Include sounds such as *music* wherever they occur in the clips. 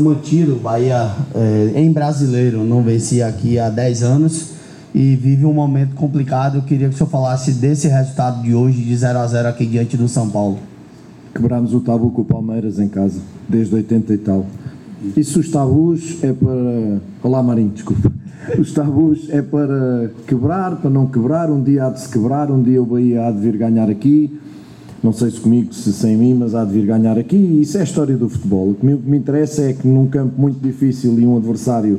mantido, Bahia é, em brasileiro não vencia aqui há 10 anos e vive um momento complicado. Eu queria que o senhor falasse desse resultado de hoje, de 0 a 0 aqui diante do São Paulo. Quebramos o tabu com o Palmeiras em casa, desde 80 e tal. Se os tabus é para. Olá, Marinho, desculpa. Os tabus é para quebrar, para não quebrar. Um dia há de se quebrar, um dia o Bahia há de vir ganhar aqui. Não sei se comigo, se sem mim, mas há de vir ganhar aqui. Isso é a história do futebol. O que me, me interessa é que num campo muito difícil e um adversário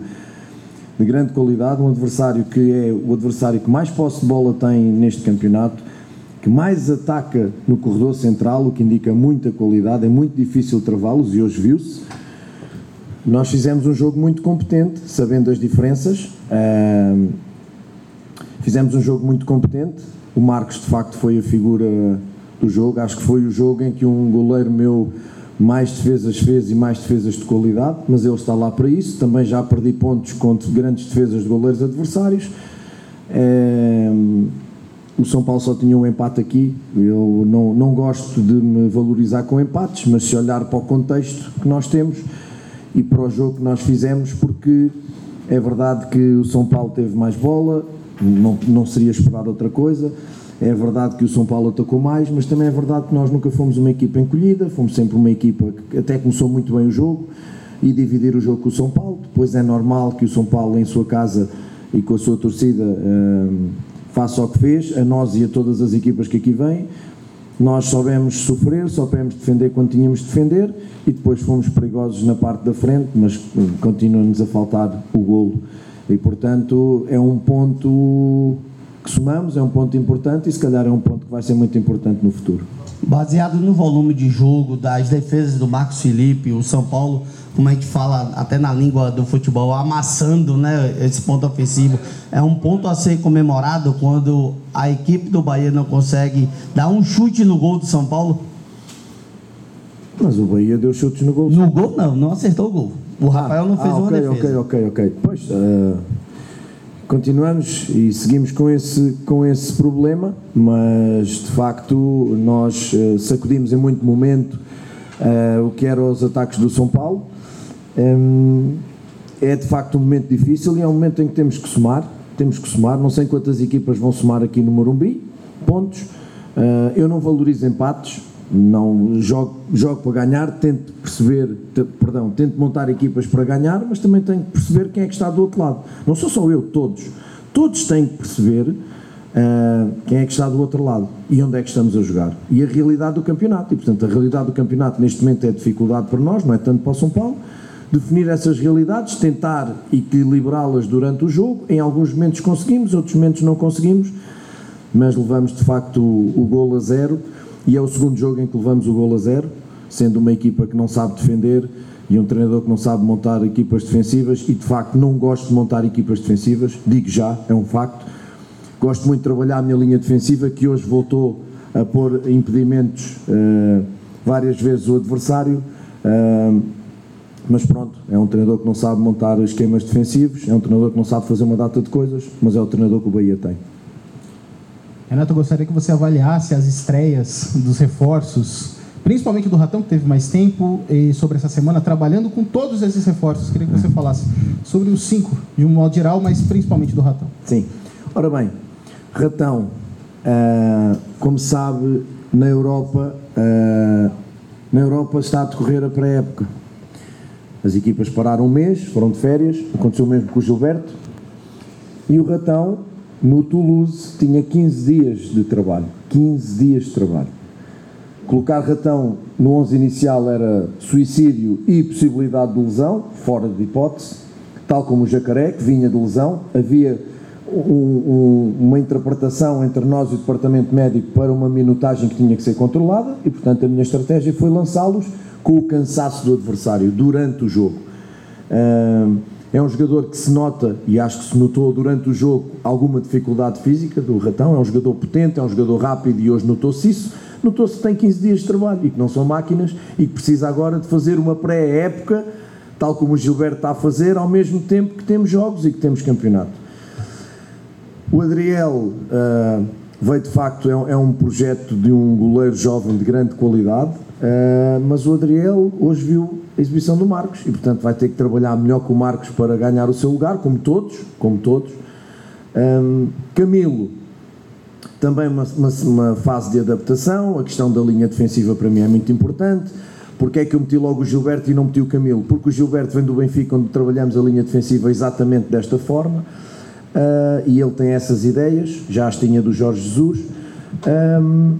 de grande qualidade, um adversário que é o adversário que mais posse de bola tem neste campeonato, que mais ataca no corredor central, o que indica muita qualidade, é muito difícil travá-los e hoje viu-se. Nós fizemos um jogo muito competente, sabendo as diferenças. Fizemos um jogo muito competente. O Marcos, de facto, foi a figura do jogo. Acho que foi o jogo em que um goleiro meu mais defesas fez e mais defesas de qualidade, mas ele está lá para isso. Também já perdi pontos contra grandes defesas de goleiros adversários. Uh, o São Paulo só tinha um empate aqui. Eu não, não gosto de me valorizar com empates, mas se olhar para o contexto que nós temos e para o jogo que nós fizemos, porque é verdade que o São Paulo teve mais bola, não, não seria esperar outra coisa. É verdade que o São Paulo atacou mais, mas também é verdade que nós nunca fomos uma equipa encolhida, fomos sempre uma equipa que até começou muito bem o jogo e dividir o jogo com o São Paulo. Depois é normal que o São Paulo, em sua casa e com a sua torcida, hum, faça o que fez, a nós e a todas as equipas que aqui vêm. Nós soubemos sofrer, soubemos defender quando tínhamos de defender e depois fomos perigosos na parte da frente, mas hum, continua-nos a faltar o golo. E portanto é um ponto que somamos, é um ponto importante e se calhar é um ponto que vai ser muito importante no futuro. Baseado no volume de jogo, das defesas do Marcos Felipe, o São Paulo, como a gente fala até na língua do futebol, amassando né, esse ponto ofensivo, é um ponto a ser comemorado quando a equipe do Bahia não consegue dar um chute no gol do São Paulo? Mas o Bahia deu chutes no gol. No gol não, não acertou o gol. O Rafael ah, não fez ah, okay, uma defesa. Ok, ok, ok. Pois, uh, continuamos e seguimos com esse, com esse problema, mas de facto nós uh, sacudimos em muito momento uh, o que eram os ataques do São Paulo. Um, é de facto um momento difícil e é um momento em que temos que somar. Temos que somar. Não sei quantas equipas vão somar aqui no Morumbi. Pontos. Uh, eu não valorizo empates não jogo, jogo para ganhar, tento perceber, perdão, tento montar equipas para ganhar, mas também tenho que perceber quem é que está do outro lado. Não sou só eu, todos. Todos têm que perceber uh, quem é que está do outro lado e onde é que estamos a jogar. E a realidade do campeonato. E, portanto, a realidade do campeonato neste momento é dificuldade para nós, não é tanto para o São Paulo. Definir essas realidades, tentar equilibrá-las durante o jogo. Em alguns momentos conseguimos, outros momentos não conseguimos, mas levamos de facto o, o gol a zero e é o segundo jogo em que levamos o gol a zero, sendo uma equipa que não sabe defender e um treinador que não sabe montar equipas defensivas e de facto não gosto de montar equipas defensivas, digo já, é um facto. Gosto muito de trabalhar a minha linha defensiva que hoje voltou a pôr impedimentos uh, várias vezes o adversário. Uh, mas pronto, é um treinador que não sabe montar esquemas defensivos, é um treinador que não sabe fazer uma data de coisas, mas é o treinador que o Bahia tem. Renato, eu gostaria que você avaliasse as estreias dos reforços, principalmente do Ratão, que teve mais tempo, e sobre essa semana, trabalhando com todos esses reforços. Queria que você falasse sobre os cinco, de um modo geral, mas principalmente do Ratão. Sim. Ora bem, Ratão, uh, como sabe, na Europa, uh, na Europa está a decorrer a pré-época. As equipas pararam um mês, foram de férias, aconteceu o mesmo com o Gilberto, e o Ratão no Toulouse tinha 15 dias de trabalho. 15 dias de trabalho. Colocar ratão no 11 inicial era suicídio e possibilidade de lesão, fora de hipótese, tal como o jacaré, que vinha de lesão. Havia um, um, uma interpretação entre nós e o departamento médico para uma minutagem que tinha que ser controlada e, portanto, a minha estratégia foi lançá-los com o cansaço do adversário durante o jogo. É um jogador que se nota, e acho que se notou durante o jogo, alguma dificuldade física do Ratão. É um jogador potente, é um jogador rápido e hoje notou-se isso. Notou-se que tem 15 dias de trabalho e que não são máquinas e que precisa agora de fazer uma pré-época, tal como o Gilberto está a fazer, ao mesmo tempo que temos jogos e que temos campeonato. O Adriel uh, veio de facto, é um, é um projeto de um goleiro jovem de grande qualidade. Uh, mas o Adriel hoje viu a exibição do Marcos e, portanto, vai ter que trabalhar melhor com o Marcos para ganhar o seu lugar, como todos, como todos. Um, Camilo, também uma, uma, uma, fase de adaptação, a questão da linha defensiva para mim é muito importante. Porque é que eu meti logo o Gilberto e não meti o Camilo? Porque o Gilberto vem do Benfica, onde trabalhamos a linha defensiva exatamente desta forma, uh, e ele tem essas ideias, já as tinha do Jorge Jesus. Um,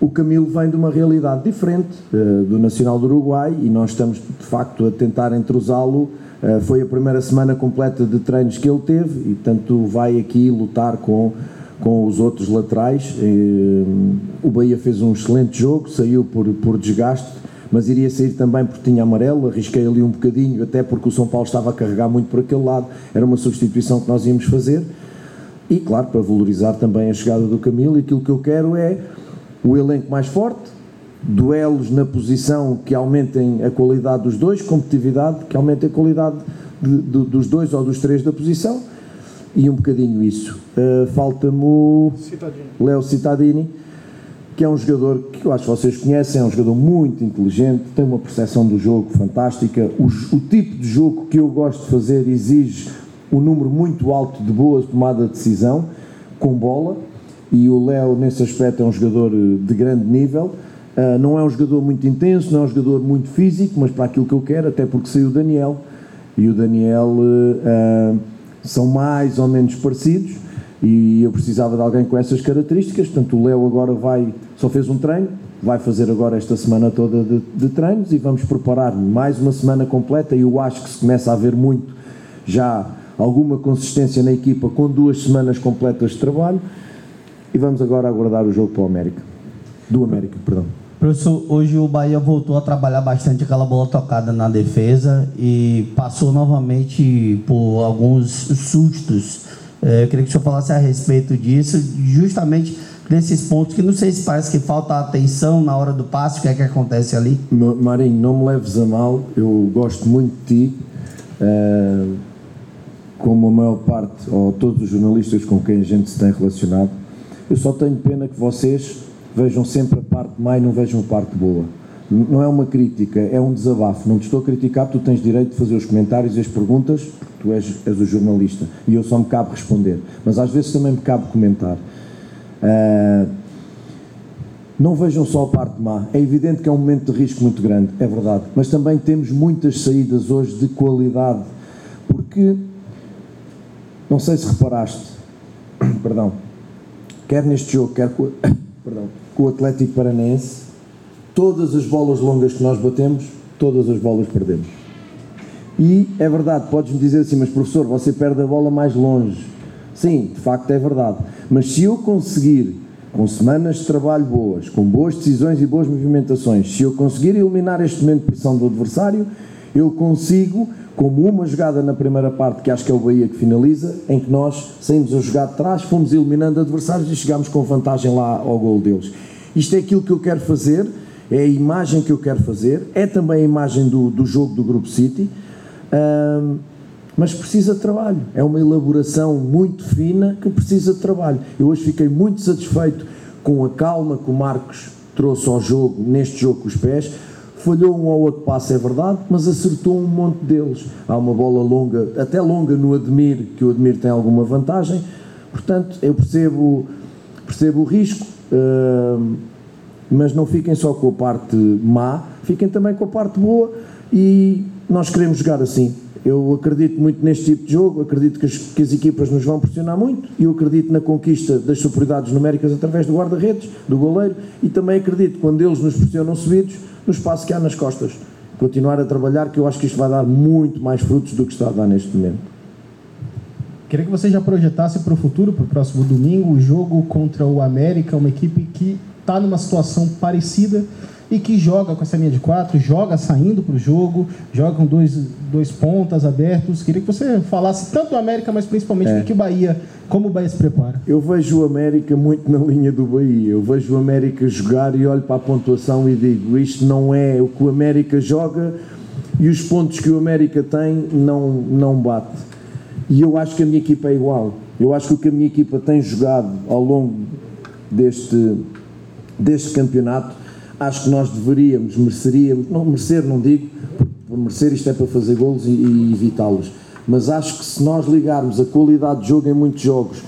o Camilo vem de uma realidade diferente uh, do Nacional do Uruguai e nós estamos de facto a tentar entrosá-lo. Uh, foi a primeira semana completa de treinos que ele teve e, portanto, vai aqui lutar com, com os outros laterais. Uh, o Bahia fez um excelente jogo, saiu por, por desgaste, mas iria sair também porque tinha amarelo. Arrisquei ali um bocadinho, até porque o São Paulo estava a carregar muito por aquele lado. Era uma substituição que nós íamos fazer. E, claro, para valorizar também a chegada do Camilo, aquilo que eu quero é o elenco mais forte, duelos na posição que aumentem a qualidade dos dois, competitividade que aumente a qualidade de, de, dos dois ou dos três da posição e um bocadinho isso. Uh, Falta-me o Léo Cittadini, que é um jogador que eu acho que vocês conhecem, é um jogador muito inteligente, tem uma percepção do jogo fantástica. O, o tipo de jogo que eu gosto de fazer exige um número muito alto de boa tomada de decisão com bola e o Léo, nesse aspecto, é um jogador eh, de grande nível. Uh, não é um jogador muito intenso, não é um jogador muito físico, mas para aquilo que eu quero, até porque saiu o Daniel. E o Daniel uh, são mais ou menos parecidos e eu precisava de alguém com essas características. Portanto, o Léo agora vai, só fez um treino, vai fazer agora esta semana toda de, de treinos e vamos preparar mais uma semana completa. E eu acho que se começa a ver muito já alguma consistência na equipa com duas semanas completas de trabalho e vamos agora aguardar o jogo para o América. Do América, perdão. Professor, hoje o Bahia voltou a trabalhar bastante aquela bola tocada na defesa e passou novamente por alguns sustos. É, eu queria que o senhor falasse a respeito disso, justamente desses pontos que não sei se parece que falta atenção na hora do passe, o que é que acontece ali? Marinho, não me leves a mal, eu gosto muito de ti, uh, como a maior parte, ou todos os jornalistas com quem a gente se tem relacionado, eu só tenho pena que vocês vejam sempre a parte má e não vejam a parte boa. Não é uma crítica, é um desabafo. Não te estou a criticar, tu tens direito de fazer os comentários e as perguntas, porque tu és, és o jornalista e eu só me cabe responder. Mas às vezes também me cabe comentar. Uh, não vejam só a parte má. É evidente que é um momento de risco muito grande, é verdade. Mas também temos muitas saídas hoje de qualidade. Porque, não sei se reparaste, *coughs* perdão, quer neste jogo, quer com, *coughs* perdão, com o Atlético Paranaense, todas as bolas longas que nós batemos, todas as bolas perdemos. E é verdade, podes-me dizer assim, mas professor, você perde a bola mais longe. Sim, de facto é verdade. Mas se eu conseguir, com semanas de trabalho boas, com boas decisões e boas movimentações, se eu conseguir eliminar este momento de pressão do adversário, eu consigo como uma jogada na primeira parte, que acho que é o Bahia que finaliza, em que nós saímos a jogar de trás, fomos eliminando adversários e chegámos com vantagem lá ao gol deles. Isto é aquilo que eu quero fazer, é a imagem que eu quero fazer, é também a imagem do, do jogo do Grupo City, mas precisa de trabalho. É uma elaboração muito fina que precisa de trabalho. Eu hoje fiquei muito satisfeito com a calma que o Marcos trouxe ao jogo, neste jogo com os pés, falhou um ou outro passo, é verdade, mas acertou um monte deles. Há uma bola longa, até longa no Admir, que o Admir tem alguma vantagem. Portanto, eu percebo, percebo o risco, uh, mas não fiquem só com a parte má, fiquem também com a parte boa e nós queremos jogar assim. Eu acredito muito neste tipo de jogo, acredito que as, que as, equipas nos vão pressionar muito e eu acredito na conquista das superioridades numéricas através do guarda-redes, do goleiro e também acredito quando eles nos pressionam subidos no espaço que há nas costas. Continuar a trabalhar, que eu acho que isto vai dar muito mais frutos do que está a dar neste momento. Queria que você já projetasse para o futuro, para o próximo domingo, o jogo contra o América, uma equipe que está numa situação parecida e que joga com essa linha de quatro, joga saindo para o jogo, joga com dois, dois pontas abertos. Queria que você falasse tanto do América, mas principalmente é. do que o Bahia, como o Bahia se prepara. Eu vejo o América muito na linha do Bahia. Eu vejo o América jogar e olho para a pontuação e digo: isto não é o que o América joga e os pontos que o América tem não, não bate. E eu acho que a minha equipa é igual. Eu acho que o que a minha equipa tem jogado ao longo deste, deste campeonato acho que nós deveríamos, mereceríamos, não merecer, não digo, por merecer isto é para fazer golos e, e evitá-los, mas acho que se nós ligarmos a qualidade de jogo em muitos jogos,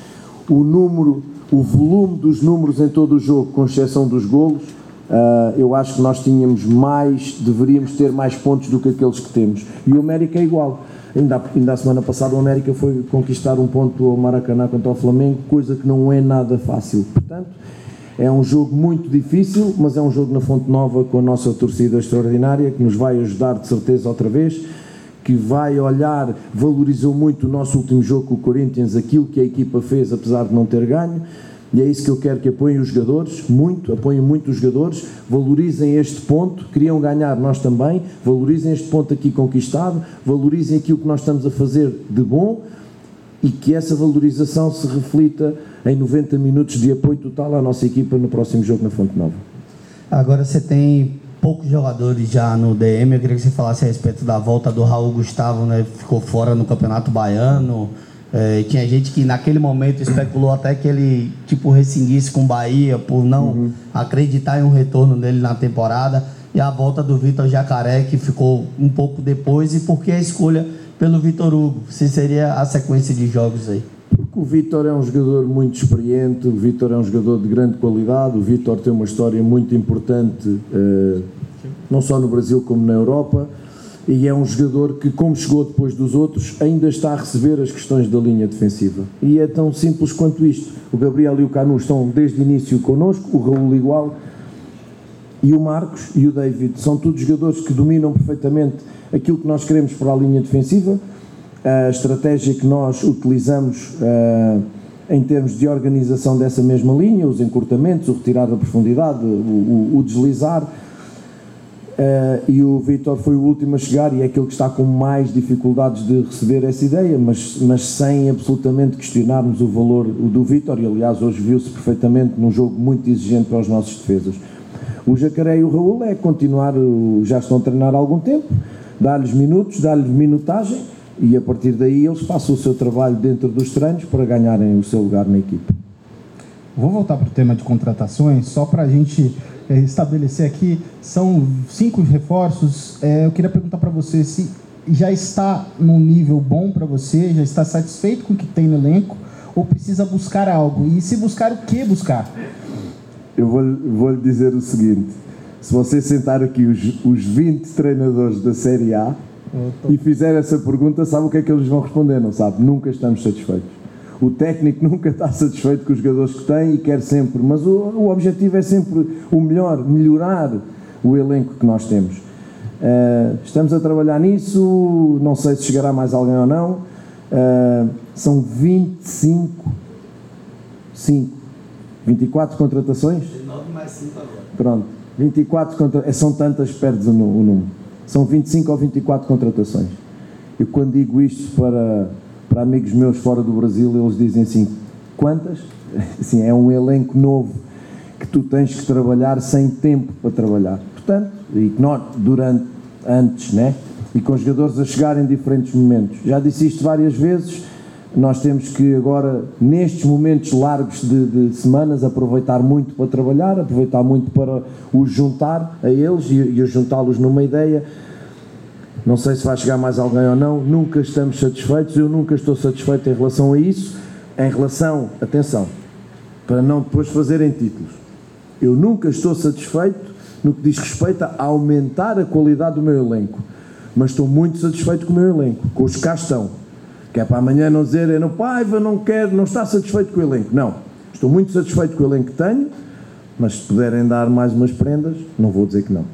o número, o volume dos números em todo o jogo, com exceção dos golos, uh, eu acho que nós tínhamos mais, deveríamos ter mais pontos do que aqueles que temos. E o América é igual. Ainda, ainda a semana passada o América foi conquistar um ponto ao Maracanã contra o Flamengo, coisa que não é nada fácil. Portanto, é um jogo muito difícil, mas é um jogo na Fonte Nova com a nossa torcida extraordinária que nos vai ajudar de certeza outra vez, que vai olhar, valorizou muito o nosso último jogo com o Corinthians, aquilo que a equipa fez apesar de não ter ganho. E é isso que eu quero que apoiem os jogadores, muito, apoiem muito os jogadores, valorizem este ponto, queriam ganhar nós também, valorizem este ponto aqui conquistado, valorizem aquilo que nós estamos a fazer de bom e que essa valorização se reflita em 90 minutos de apoio total à nossa equipa no próximo jogo na Fonte Nova. Agora você tem poucos jogadores já no DM, eu queria que você falasse a respeito da volta do Raul Gustavo, né? Ficou fora no Campeonato Baiano. É, tinha gente que naquele momento especulou até que ele tipo rescindisse com o Bahia por não uhum. acreditar em um retorno dele na temporada. E a volta do Vitor Jacaré, que ficou um pouco depois, e por que a escolha pelo Vitor Hugo? Se seria a sequência de jogos aí? Porque o Vitor é um jogador muito experiente, o Vitor é um jogador de grande qualidade, o Vitor tem uma história muito importante, eh, não só no Brasil como na Europa, e é um jogador que, como chegou depois dos outros, ainda está a receber as questões da linha defensiva. E é tão simples quanto isto. O Gabriel e o Canu estão desde o início connosco, o Raul igual, e o Marcos e o David são todos jogadores que dominam perfeitamente aquilo que nós queremos para a linha defensiva, a estratégia que nós utilizamos uh, em termos de organização dessa mesma linha, os encurtamentos, o retirar da profundidade, o, o, o deslizar. Uh, e o Vitor foi o último a chegar e é aquele que está com mais dificuldades de receber essa ideia, mas, mas sem absolutamente questionarmos o valor do Vitor. E aliás, hoje viu-se perfeitamente num jogo muito exigente para os nossos defesas. O Jacaré e o Raul é continuar, já estão a treinar há algum tempo, dar-lhes minutos, dar-lhes minutagem e a partir daí eles façam o seu trabalho dentro dos treinos para ganharem o seu lugar na equipe. Vou voltar para o tema de contratações, só para a gente é, estabelecer aqui, são cinco reforços. É, eu queria perguntar para você se já está num nível bom para você, já está satisfeito com o que tem no elenco, ou precisa buscar algo? E se buscar, o que buscar? eu vou, vou lhe dizer o seguinte: se você sentar aqui os, os 20 treinadores da Série A e fizer essa pergunta, sabe o que é que eles vão responder? Não sabe? Nunca estamos satisfeitos. O técnico *laughs* nunca está satisfeito com os jogadores que tem e quer sempre, mas o, o objetivo é sempre o melhor, melhorar o elenco que nós temos. Uh, estamos a trabalhar nisso, não sei se chegará mais alguém ou não. Uh, são 25, 5 24 contratações? 19 mais 5 agora. Pronto. 24 contra... É, são tantas, perdes o número. São 25 ou 24 contratações. Eu quando digo isto para, para amigos meus fora do Brasil, eles dizem assim, quantas? *laughs* Assim, é um elenco novo que tu tens que trabalhar sem tempo para trabalhar. Portanto, e nós, durante, antes, né? E com os jogadores a chegar em diferentes momentos. Já disse isto várias vezes, nós temos que agora, nestes momentos largos de, de, semanas, aproveitar muito para trabalhar, aproveitar muito para os juntar a eles e, e juntá-los numa ideia. Não sei se vai chegar mais alguém ou não, nunca estamos satisfeitos, eu nunca estou satisfeito em relação a isso. Em relação, atenção, para não depois fazerem títulos, eu nunca estou satisfeito no que diz respeito a aumentar a qualidade do meu elenco, mas estou muito satisfeito com o meu elenco, com os que cá estão que é para amanhã não dizer, no Paiva não quero, não está satisfeito com o elenco. Não, estou muito satisfeito com o elenco que tenho, mas se puderem dar mais umas prendas, não vou dizer que não.